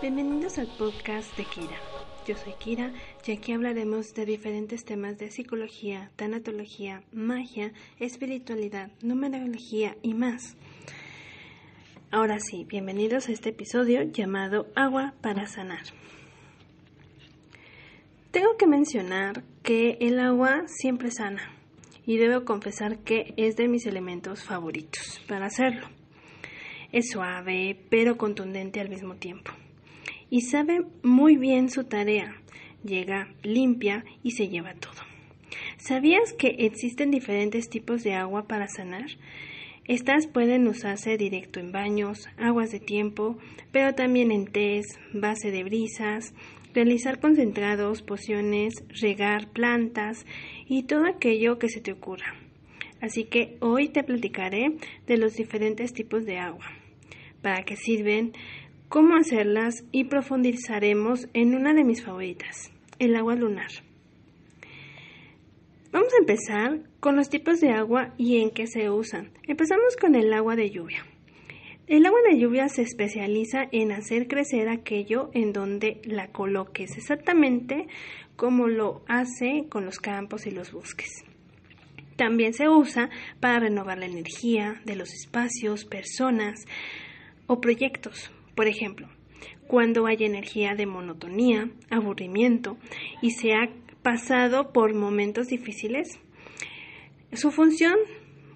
Bienvenidos al podcast de Kira. Yo soy Kira y aquí hablaremos de diferentes temas de psicología, tanatología, magia, espiritualidad, numerología y más. Ahora sí, bienvenidos a este episodio llamado Agua para sanar. Tengo que mencionar que el agua siempre sana y debo confesar que es de mis elementos favoritos para hacerlo. Es suave pero contundente al mismo tiempo y sabe muy bien su tarea. Llega limpia y se lleva todo. ¿Sabías que existen diferentes tipos de agua para sanar? Estas pueden usarse directo en baños, aguas de tiempo, pero también en tés, base de brisas, realizar concentrados, pociones, regar plantas y todo aquello que se te ocurra. Así que hoy te platicaré de los diferentes tipos de agua, para qué sirven, cómo hacerlas y profundizaremos en una de mis favoritas, el agua lunar. Vamos a empezar con los tipos de agua y en qué se usan. Empezamos con el agua de lluvia. El agua de lluvia se especializa en hacer crecer aquello en donde la coloques, exactamente como lo hace con los campos y los bosques. También se usa para renovar la energía de los espacios, personas o proyectos. Por ejemplo, cuando hay energía de monotonía, aburrimiento y se ha pasado por momentos difíciles, su función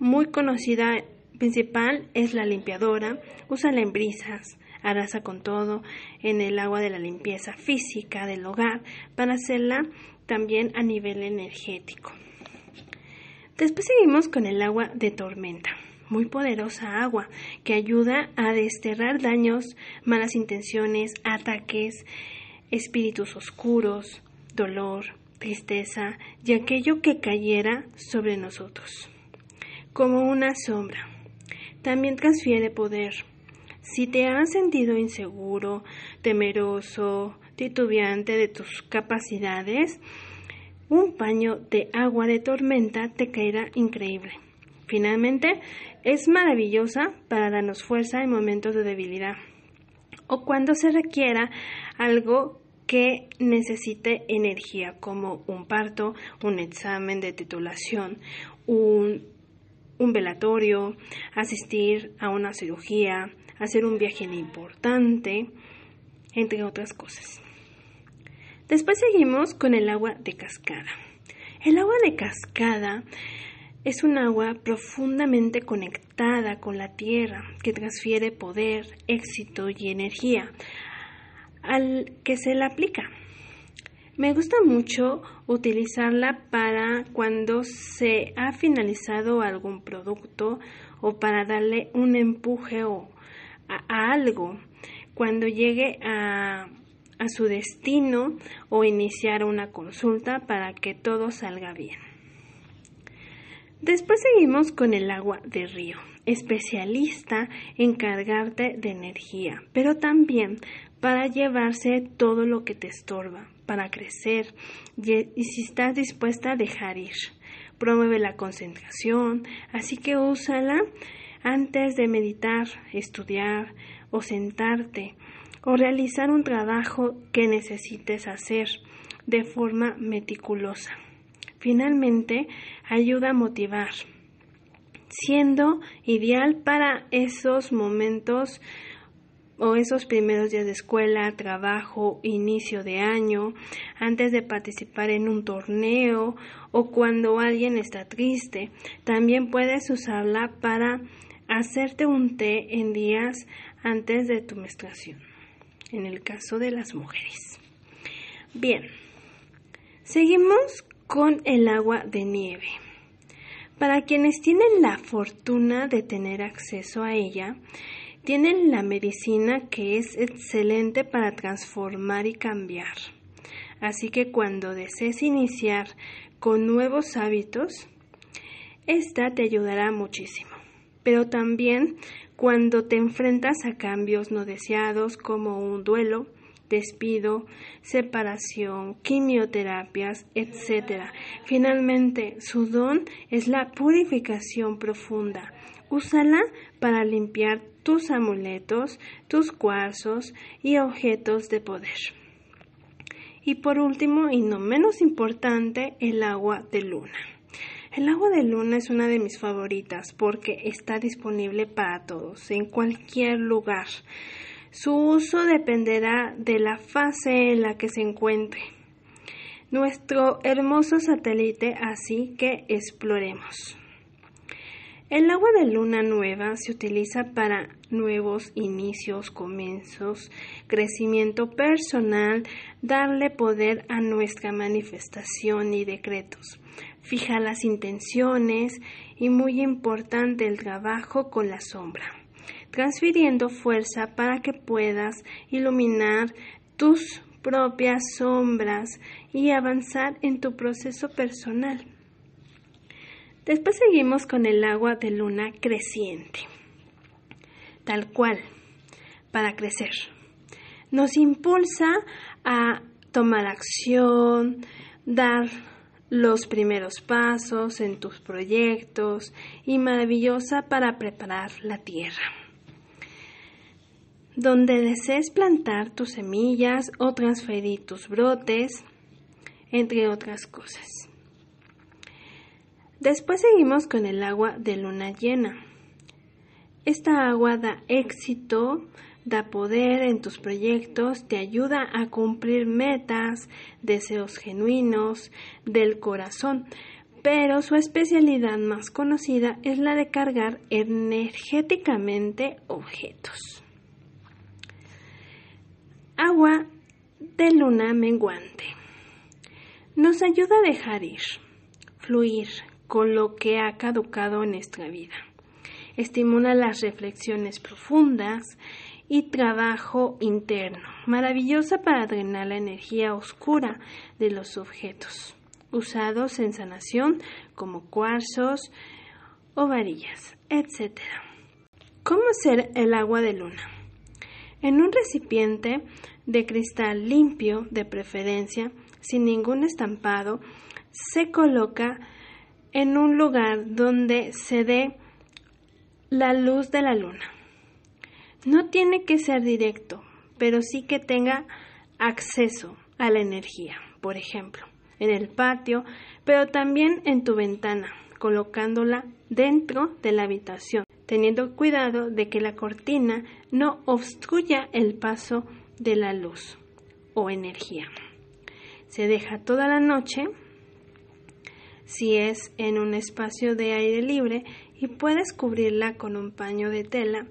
muy conocida principal es la limpiadora, usa en brisas, arrasa con todo en el agua de la limpieza física del hogar para hacerla también a nivel energético. Después seguimos con el agua de tormenta muy poderosa agua que ayuda a desterrar daños, malas intenciones, ataques, espíritus oscuros, dolor, tristeza y aquello que cayera sobre nosotros. Como una sombra. También transfiere poder. Si te has sentido inseguro, temeroso, titubeante de tus capacidades, un paño de agua de tormenta te caerá increíble. Finalmente, es maravillosa para darnos fuerza en momentos de debilidad o cuando se requiera algo que necesite energía, como un parto, un examen de titulación, un, un velatorio, asistir a una cirugía, hacer un viaje importante, entre otras cosas. Después seguimos con el agua de cascada. El agua de cascada es un agua profundamente conectada con la tierra que transfiere poder, éxito y energía al que se la aplica. Me gusta mucho utilizarla para cuando se ha finalizado algún producto o para darle un empuje a, a algo cuando llegue a su destino o iniciar una consulta para que todo salga bien. Después seguimos con el agua de río, especialista en cargarte de energía, pero también para llevarse todo lo que te estorba, para crecer y si estás dispuesta a dejar ir. Promueve la concentración, así que úsala antes de meditar, estudiar o sentarte o realizar un trabajo que necesites hacer de forma meticulosa. Finalmente, ayuda a motivar, siendo ideal para esos momentos o esos primeros días de escuela, trabajo, inicio de año, antes de participar en un torneo o cuando alguien está triste. También puedes usarla para hacerte un té en días antes de tu menstruación, en el caso de las mujeres. Bien, seguimos con el agua de nieve. Para quienes tienen la fortuna de tener acceso a ella, tienen la medicina que es excelente para transformar y cambiar. Así que cuando desees iniciar con nuevos hábitos, esta te ayudará muchísimo. Pero también cuando te enfrentas a cambios no deseados como un duelo, despido, separación, quimioterapias, etc. Finalmente, su don es la purificación profunda. Úsala para limpiar tus amuletos, tus cuarzos y objetos de poder. Y por último, y no menos importante, el agua de luna. El agua de luna es una de mis favoritas porque está disponible para todos, en cualquier lugar. Su uso dependerá de la fase en la que se encuentre nuestro hermoso satélite, así que exploremos. El agua de luna nueva se utiliza para nuevos inicios, comienzos, crecimiento personal, darle poder a nuestra manifestación y decretos. Fija las intenciones y muy importante el trabajo con la sombra, transfiriendo fuerza para que puedas iluminar tus propias sombras y avanzar en tu proceso personal. Después seguimos con el agua de luna creciente, tal cual, para crecer. Nos impulsa a tomar acción, dar los primeros pasos en tus proyectos y maravillosa para preparar la tierra. Donde desees plantar tus semillas o transferir tus brotes, entre otras cosas. Después seguimos con el agua de luna llena. Esta agua da éxito, da poder en tus proyectos, te ayuda a cumplir metas, deseos genuinos del corazón, pero su especialidad más conocida es la de cargar energéticamente objetos. Agua de luna menguante. Nos ayuda a dejar ir, fluir, con lo que ha caducado en nuestra vida. Estimula las reflexiones profundas y trabajo interno, maravillosa para drenar la energía oscura de los objetos, usados en sanación como cuarzos o varillas, etc. ¿Cómo hacer el agua de luna? En un recipiente de cristal limpio, de preferencia, sin ningún estampado, se coloca en un lugar donde se dé la luz de la luna. No tiene que ser directo, pero sí que tenga acceso a la energía, por ejemplo, en el patio, pero también en tu ventana, colocándola dentro de la habitación, teniendo cuidado de que la cortina no obstruya el paso de la luz o energía. Se deja toda la noche si es en un espacio de aire libre y puedes cubrirla con un paño de tela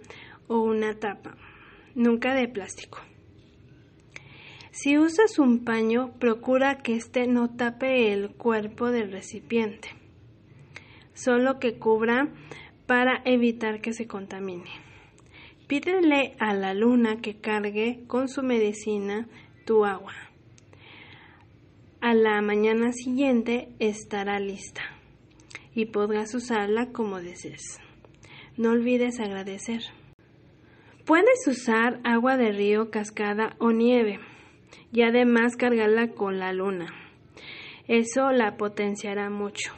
o una tapa, nunca de plástico. Si usas un paño, procura que éste no tape el cuerpo del recipiente, solo que cubra para evitar que se contamine. Pídele a la luna que cargue con su medicina tu agua a la mañana siguiente estará lista y podrás usarla como desees. No olvides agradecer. Puedes usar agua de río, cascada o nieve y además cargarla con la luna. Eso la potenciará mucho.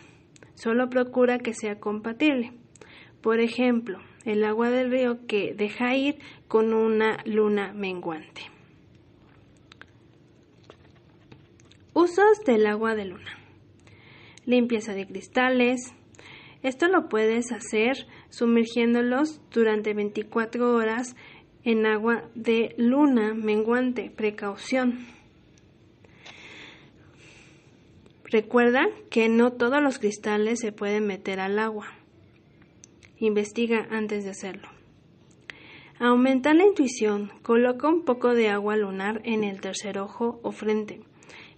Solo procura que sea compatible. Por ejemplo, el agua del río que deja ir con una luna menguante. Usos del agua de luna. Limpieza de cristales. Esto lo puedes hacer sumergiéndolos durante 24 horas en agua de luna menguante. Precaución. Recuerda que no todos los cristales se pueden meter al agua. Investiga antes de hacerlo. Aumenta la intuición. Coloca un poco de agua lunar en el tercer ojo o frente.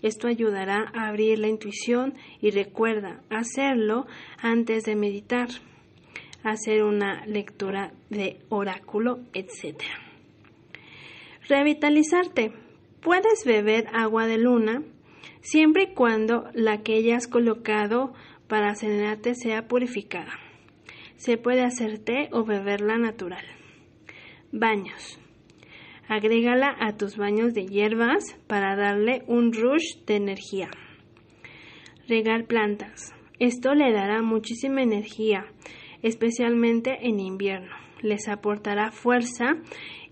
Esto ayudará a abrir la intuición y recuerda hacerlo antes de meditar, hacer una lectura de oráculo, etc. Revitalizarte. Puedes beber agua de luna siempre y cuando la que hayas colocado para cenarte sea purificada. Se puede hacer té o beberla natural. Baños. Agrégala a tus baños de hierbas para darle un rush de energía. Regar plantas. Esto le dará muchísima energía, especialmente en invierno. les aportará fuerza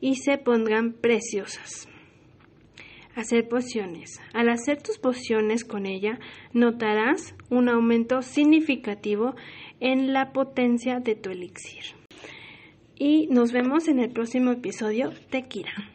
y se pondrán preciosas. Hacer pociones. Al hacer tus pociones con ella, notarás un aumento significativo en la potencia de tu elixir. Y nos vemos en el próximo episodio Kira.